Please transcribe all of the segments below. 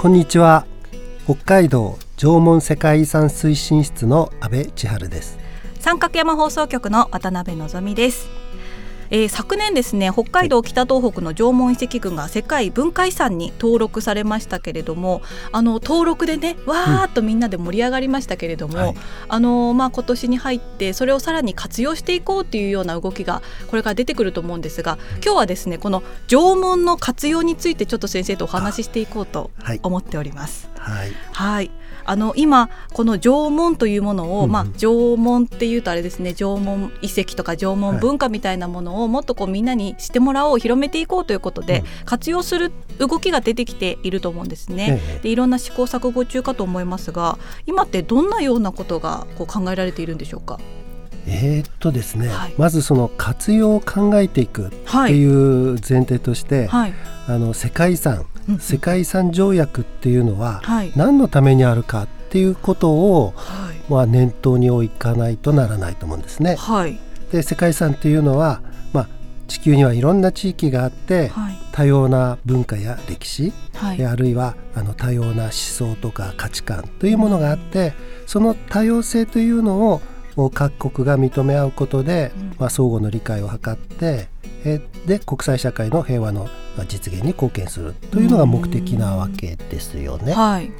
こんにちは。北海道縄文世界遺産推進室の阿部千春です。三角山放送局の渡辺のぞみです。えー、昨年ですね北海道北東北の縄文遺跡群が世界文化遺産に登録されましたけれどもあの登録でねわーっとみんなで盛り上がりましたけれども、うん。はい、あのまあ、今年に入ってそれをさらに活用していこうというような動きがこれから出てくると思うんですが今日はですねこの縄文の活用についてちょっと先生とお話ししていこうと思っております。はい、はい。あの今この縄文というものを、うん、まあ、縄文っていうとあれですね縄文遺跡とか縄文文化みたいなものをもっとこうみんなに知ってもらおう広めていこうということで、うん、活用する動きが出てきていると思うんですね。でいろんな試行錯誤中かと思いますが今ってどんなようなことがこう考えられているんでしょうか？えー、っとですね、はい、まずその活用を考えていくっていう前提として、はい、あの世界遺産世界遺産条約っていうのは何のためにあるかっていうことを、はい、まあ、念頭に置かないとならないと思うんですね。はい、で世界遺産っていうのは、まあ、地球にはいろんな地域があって、はい、多様な文化や歴史、はい、あるいはあの多様な思想とか価値観というものがあって、その多様性というのを各国が認め合うことで、まあ、相互の理解を図ってえで国際社会の平和の実現に貢献するというのが目的なわけですよね。はい。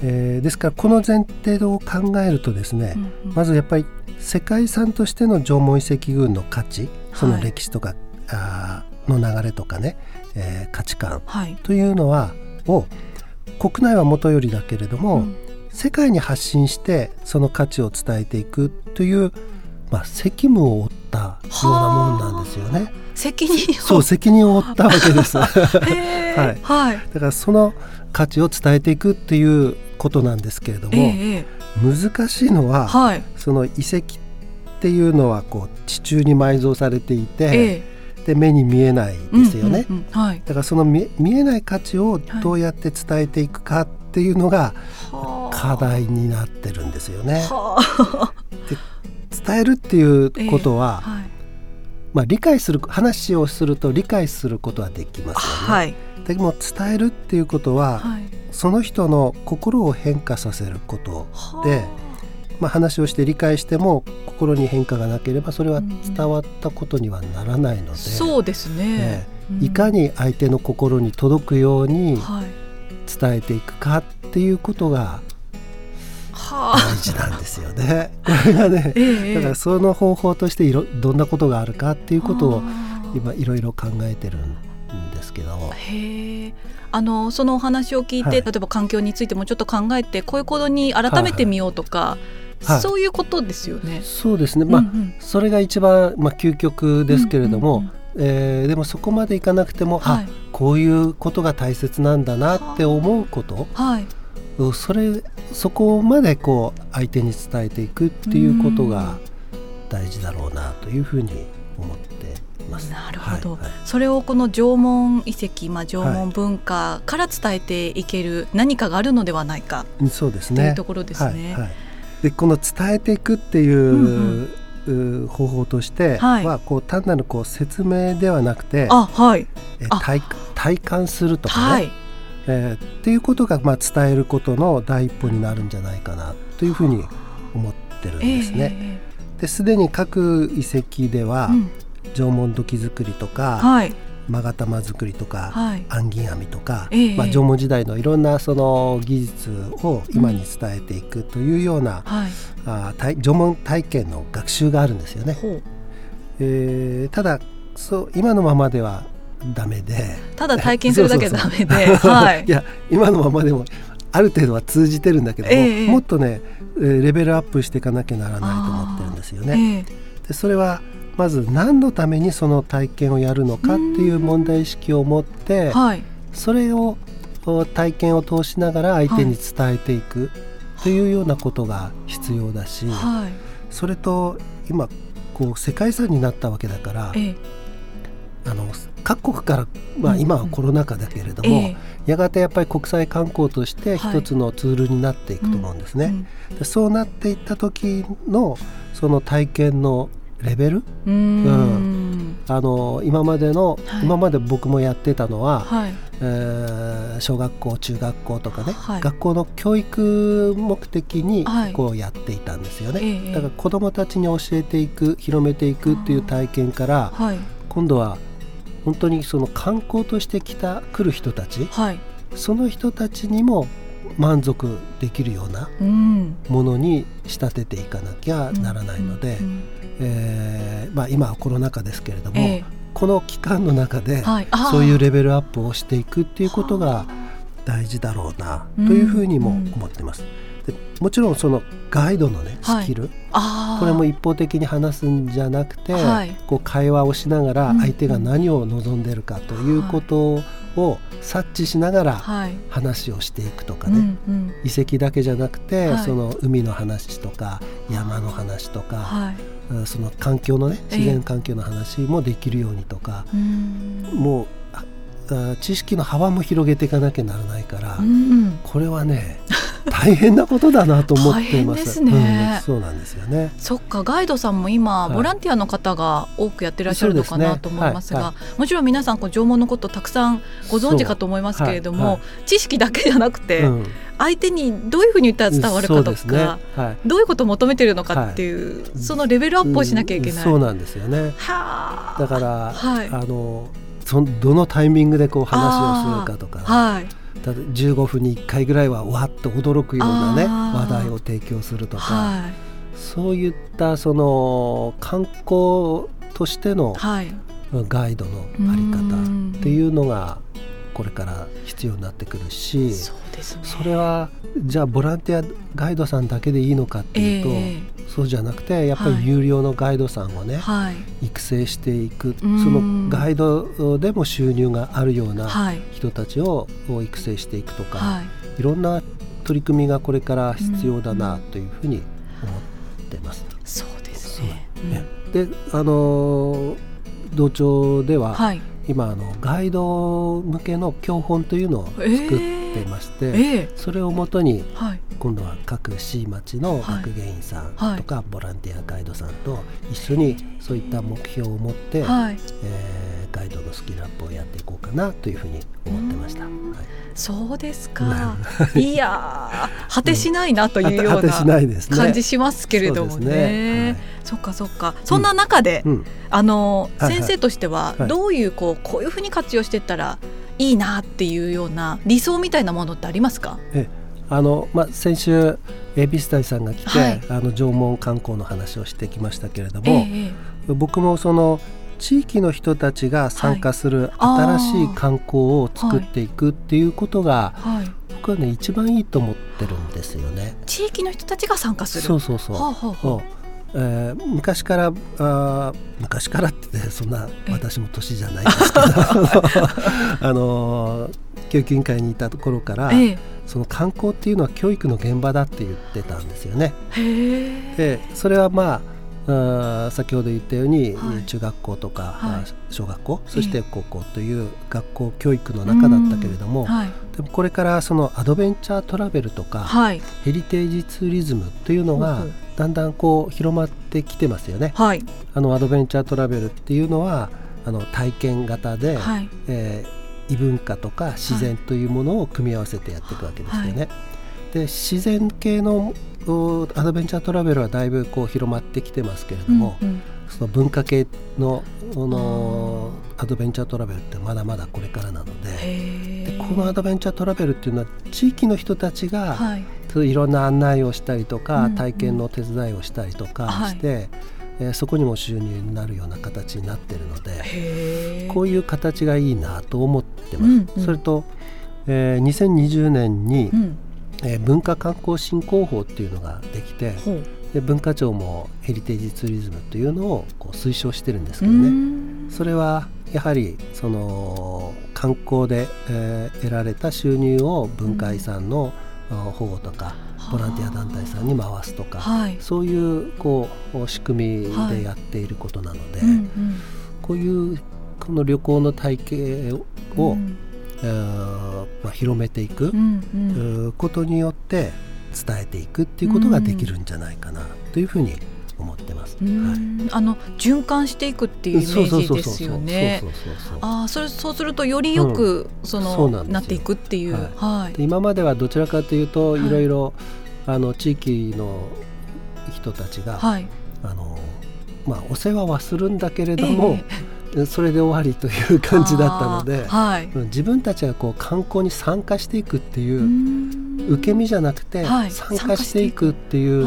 えー、ですからこの前提を考えるとですね、うんうん、まずやっぱり世界遺産としての縄文遺跡群の価値その歴史とか、はい、あの流れとかね、えー、価値観というのは、はい、を国内はもとよりだけれども、うん、世界に発信してその価値を伝えていくという、まあ、責務を負ったようなもんなんですよね。責任そう責任を負ったわけです。はい、はい、だからその価値を伝えていくっていうことなんですけれども、えー、難しいのは、はい、その遺跡っていうのはこう地中に埋蔵されていて、えー、で目に見えないですよね、うんうんうん。はい、だからその見見えない価値をどうやって伝えていくかっていうのが課題になってるんですよね。で伝えるっていうことは、えーはい、まあ、理解する話をすると理解することはできますよね。はい、でも伝えるっていうことは、はい、その人の心を変化させることで、まあ、話をして理解しても心に変化がなければそれは伝わったことにはならないので、うん、そうですね、ねうん、いかに相手の心に届くように伝えていくかっていうことが大事なんですよね。これがね、ええ、だからその方法としていろどんなことがあるかっていうことを今いろいろ考えてるんですけど。へあのそのお話を聞いて、はい、例えば環境についてもちょっと考えてこういう行動に改めてみようとか。はいはいはい、そういうことですよね。そうですね。まあ、うんうん、それが一番まあ究極ですけれども、うんうんうん、えー、でもそこまでいかなくても、はい、あこういうことが大切なんだなって思うこと、はい、それそこまでこう相手に伝えていくっていうことが大事だろうなというふうに思ってます。なるほど、はいはい、それをこの縄文遺跡、まあ、縄文文化から伝えていける何かがあるのではないか、そうですね。というところですね。はいはい、でこの伝えていくっていう、うんうん、方法としては、はい、こう単なるこう説明ではなくてあ、はい、え体体感するとかね、はいえー、っていうことがまあ伝えることの第一歩になるんじゃないかなというふうに思ってるんですね。ですでに各遺跡では、縄文土器作りとか、はい、勾玉作りとか、はい、暗銀編みとか、えー、まあ、縄文時代のいろんなその技術を今に伝えていくというような、うんはい、あ縄文体験の学習があるんですよね。えー、ただそう今のままではダメで。ただ体験するだけ ダメで。い。や今のままでもある程度は通じてるんだけども、えー、もっとねレベルアップしていかなきゃならないと思ってるんですよね。えー、でそれはまず何のためにその体験をやるのかっていう問題意識を持って、はい、それを体験を通しながら相手に伝えていくというようなことが必要だし、はい、それと今こう世界遺産になったわけだから、え。あの各国から、まあ、今はコロナ禍だけれども、やがてやっぱり国際観光として一つのツールになっていくと思うんですね。でそうなっていった時のその体験のレベルうん、あの今までの、はい、今まで僕もやってたのは、はい、えー、小学校中学校とかね、はい、学校の教育目的にこうやっていたんですよね、だから子どもたちに教えていく広めていくっていう体験から、今度は本当にその観光として来た来る人たち、その人たちにも満足できるようなものに仕立てていかなきゃならないので、えーまあ、今はコロナ禍ですけれども、えー、この期間の中でそういうレベルアップをしていくっていうことが大事だろうなというふうにも思ってます。でもちろんそのガイドのねスキル、はい、これも一方的に話すんじゃなくて、はい、こう会話をしながら相手が何を望んでるかということを察知しながら話をしていくとかね、遺跡だけじゃなくて、その海の話とか山の話とか、その環境のね自然環境の話もできるようにとか、もう知識の幅も広げていかなきゃならないから、これはね 大変なことだなと思っています。ね。うん、そうなんですよね。そっかガイドさんも今、はい、ボランティアの方が多くやってらっしゃるのかなと思いますが、すね。はい。はい、もちろん皆さんこう縄文のことたくさんご存知かと思いますけれども、知識だけじゃなくて、うん、相手にどういうふうに言ったら伝わるか？とか、ね、どういうことを求めてるのかっていう、そのレベルアップをしなきゃいけない。そうなんですよね。だから、あのそどのタイミングでこう話をするかとか、はい、15分に1回ぐらいはわっと驚くようなね話題を提供するとか、はい、そういったその観光としてのガイドのあり方っていうのがこれから必要になってくるしそ、ね,、れはじゃあボランティアガイドさんだけでいいのかっていうと、えー、そうじゃなくてやっぱり有料のガイドさんをね、はい、育成していく。そのガイドでも収入があるような人たちを育成していくとか、はい、いろんな取り組みがこれから必要だなというふうに思ってます。そうですね、であの同庁では、はい今あのガイド向けの教本というのを作っていまして、えーえー、それをもとに、今度は各市町の学芸員さんとか、ボランティアガイドさんと一緒にそういった目標を持って、はい、えー、のスキルアップをやっていこうかなというふうに思ってました。はい、そうですか。いや果てしないなというような 感じしますけれどもね。ね。はい、そっかそっか。そんな中で、うん、あの、先生としてはどういうこうこういうふうに活用していったらいいなっていうような理想みたいなものってありますか？えあのまあ、先週エビスタイさんが来て、はい、あの縄文観光の話をしてきましたけれども、ええ、僕もその地域の人たちが参加する新しい観光を作っていくっていうことが、はい、僕はね一番いいと思ってるんですよね。地域の人たちが参加する。そうそうそう。はあはあえー、昔からあ昔からってそんな私も年じゃないですけど。あの教育委員会にいたところから、ええ、その観光っていうのは教育の現場だって言ってたんですよね。でそれはまああ先ほど言ったように、はい、中学校とか、はい、小学校そして高校という学校教育の中だったけれども、はい、でもこれからそのアドベンチャートラベルとか、ヘリテージツーリズムというのがだんだんこう広まってきてますよね。あのアドベンチャートラベルっていうのはあの体験型で、はい、えー異文化とか自然というものを組み合わせてやっていくわけですよね。はいで自然系のアドベンチャートラベルはだいぶこう広まってきてますけれども、うんうん、その文化系ののアドベンチャートラベルってまだまだこれからなのででこのアドベンチャートラベルっていうのは地域の人たちが、はい、いろんな案内をしたりとか、うんうん、体験の手伝いをしたりとかして、はいえー、そこにも収入になるような形になってるのでこういう形がいいなと思ってます。うんうん、それと、えー、2020年に、うん、えー、文化観光振興法っていうのができてで文化庁もヘリテージツーリズムというのをこう推奨してるんですけどね。それはやはりその観光で、えー、得られた収入を文化遺産の保護とか、ボランティア団体さんに回すとか、はい、そういうこう仕組みでやっていることなので、はいうんうん、こういうこの旅行の体系を、うん、えー、まあ、広めていく、うんうん、ことによって伝えていくっていうことができるんじゃないかなというふうに思ってます。はい、あの循環していくっていうイメージですよね。ああ、それそうするとよりよく、そのなっていくっていう。はい。今まではどちらかというといろいろ、あの地域の人たちが、はい、あのまあお世話はするんだけれども。えーそれで終わりという感じだったので、はい、自分たちがこう観光に参加していくっていう受け身じゃなくて、参加していくっていう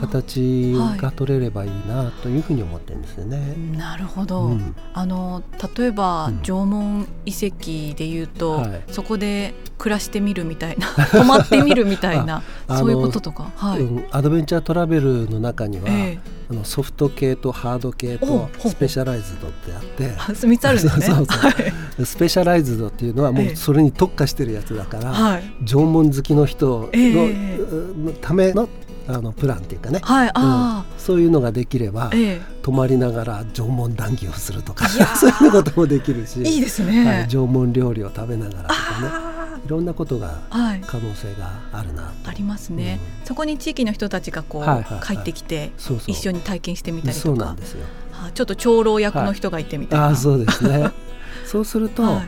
形が取れればいいなというふうに思ってるんですよね。なるほど、うん、あの例えば、縄文遺跡でいうと、はい、そこで暮らしてみるみたいな 泊まってみるみたいなそういうこととか、はい、うん、アドベンチャートラベルの中には、えーあのソフト系とハード系とスペシャライズドってあって。3つあるんですね。そうそうはい、スペシャライズドっていうのはもうそれに特化してるやつだから、はい、縄文好きの人のえー、ためのあのプランっていうかね、はいあうん、そういうのができれば、ええ、泊まりながら縄文談義をするとか。そういうこともできるし。いいですね、はい、縄文料理を食べながらとかねいろんなことが可能性があるな、はい、ありますね、うん、そこに地域の人たちがこう、はいはいはい、帰ってきて一緒に体験してみたりとか。そうなんですよ、はあ、ちょっと長老役の人がいてみたいな、はい、あそうですね。そうすると、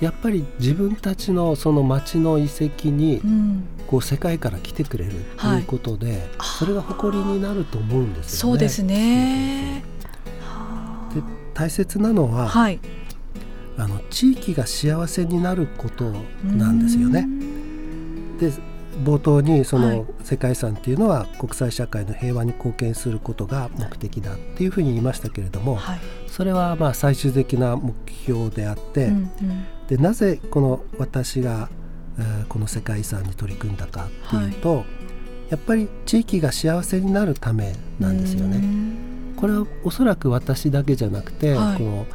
やっぱり自分たちのその町の遺跡に、こう世界から来てくれるということで、はい、それが誇りになると思うんですよね。そうですね。で大切なのは、はい、あの地域が幸せになることなんですよね。で冒頭にその世界遺産っていうのは国際社会の平和に貢献することが目的だっていうふうに言いましたけれども、はい、それはまあ最終的な目標であって、うんうん、でなぜこの私が、えー、この世界遺産に取り組んだかっていうと、はい、やっぱり地域が幸せになるためなんですよね。これはおそらく私だけじゃなくて、はい、この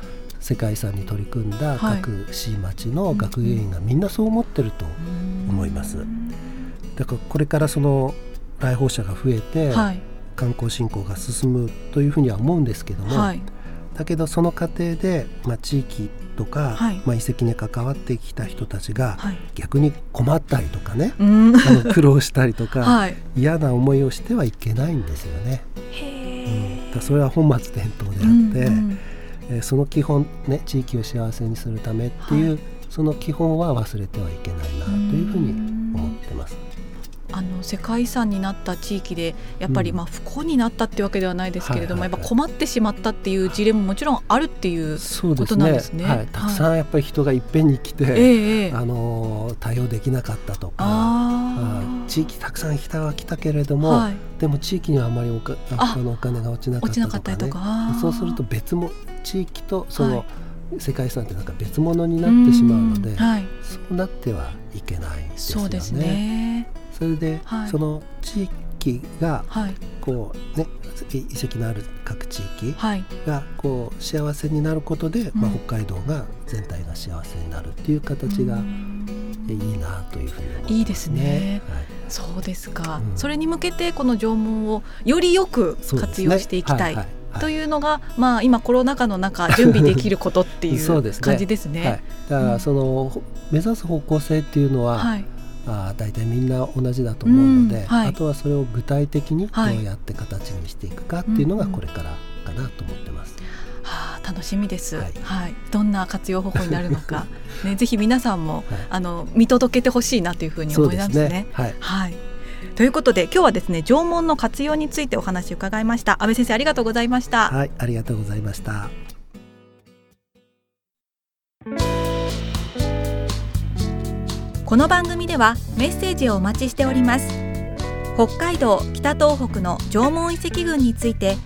世界遺産に取り組んだ各市町の学芸員がみんなそう思ってると思います。だからこれからその来訪者が増えて、観光振興が進むというふうには思うんですけども、はい、だけどその過程で、まあ、地域とか、はい、まあ、遺跡に関わってきた人たちが、逆に困ったりとかね、あの苦労したりとか、嫌な思いをしてはいけないんですよね。うん、それは本末転倒であって、うんうんえその基本ね地域を幸せにするためっていう、はい、その基本は忘れてはいけないなというふうに思ってます。あの世界遺産になった地域でやっぱりまあ不幸になったってわけではないですけれども、やっぱ困ってしまったっていう事例ももちろんあるっていうことなんですね。すねはい、たくさんやっぱり人がいっぺんに来て、はい、あの対応できなかったとか地域たくさん人は来たけれども、はい、でも地域にはあまりおかあのお金が落ちなかったとかね。そうすると別も地域とその、世界遺産ってなんか別物になってしまうので、はい、そうなってはいけないですよね。そうですね。それで、はい、その地域がこうね遺跡のある各地域がこう幸せになることで、まあ、北海道が全体が幸せになるっていう形がいいなというふうに思います、ね、いいですね。はい、そうですか、うん、それに向けてこの縄文をよりよく活用していきたい。というのが、まあ、今コロナ禍の中準備できることっていう 感じですね。すね。はい、だからその、うん、目指す方向性っていうのは、はい、あ大体みんな同じだと思うので、うんはい、あとはそれを具体的にどうやって形にしていくかっていうのがこれからかなと思ってます。はあ、楽しみです、はい、はい、どんな活用方法になるのか、ね、ぜひ皆さんも、はい、あの見届けてほしいなというふうに思いますね。すね。はい、はいということで今日はですね縄文の活用についてお話を伺いました。安倍先生ありがとうございました。はいありがとうございました。この番組ではメッセージをお待ちしております。北海道北東北の縄文遺跡群について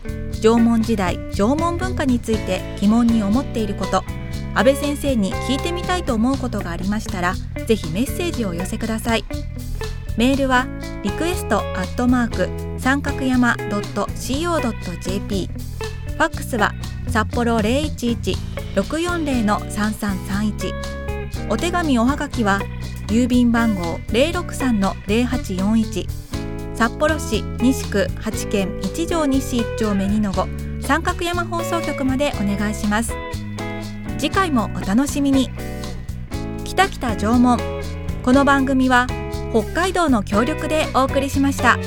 縄文時代縄文文化について疑問に思っていること安倍先生に聞いてみたいと思うことがありましたらぜひメッセージをお寄せください。メールはリクエストアットマーク三角山 .co.jp ファックスは札幌011-640-3331お手紙おはがきは郵便番号063-0841札幌市西区八軒一条西一丁目二の五。三角山放送局までお願いします。次回もお楽しみに。北北縄文この番組は北海道の協力でお送りしました。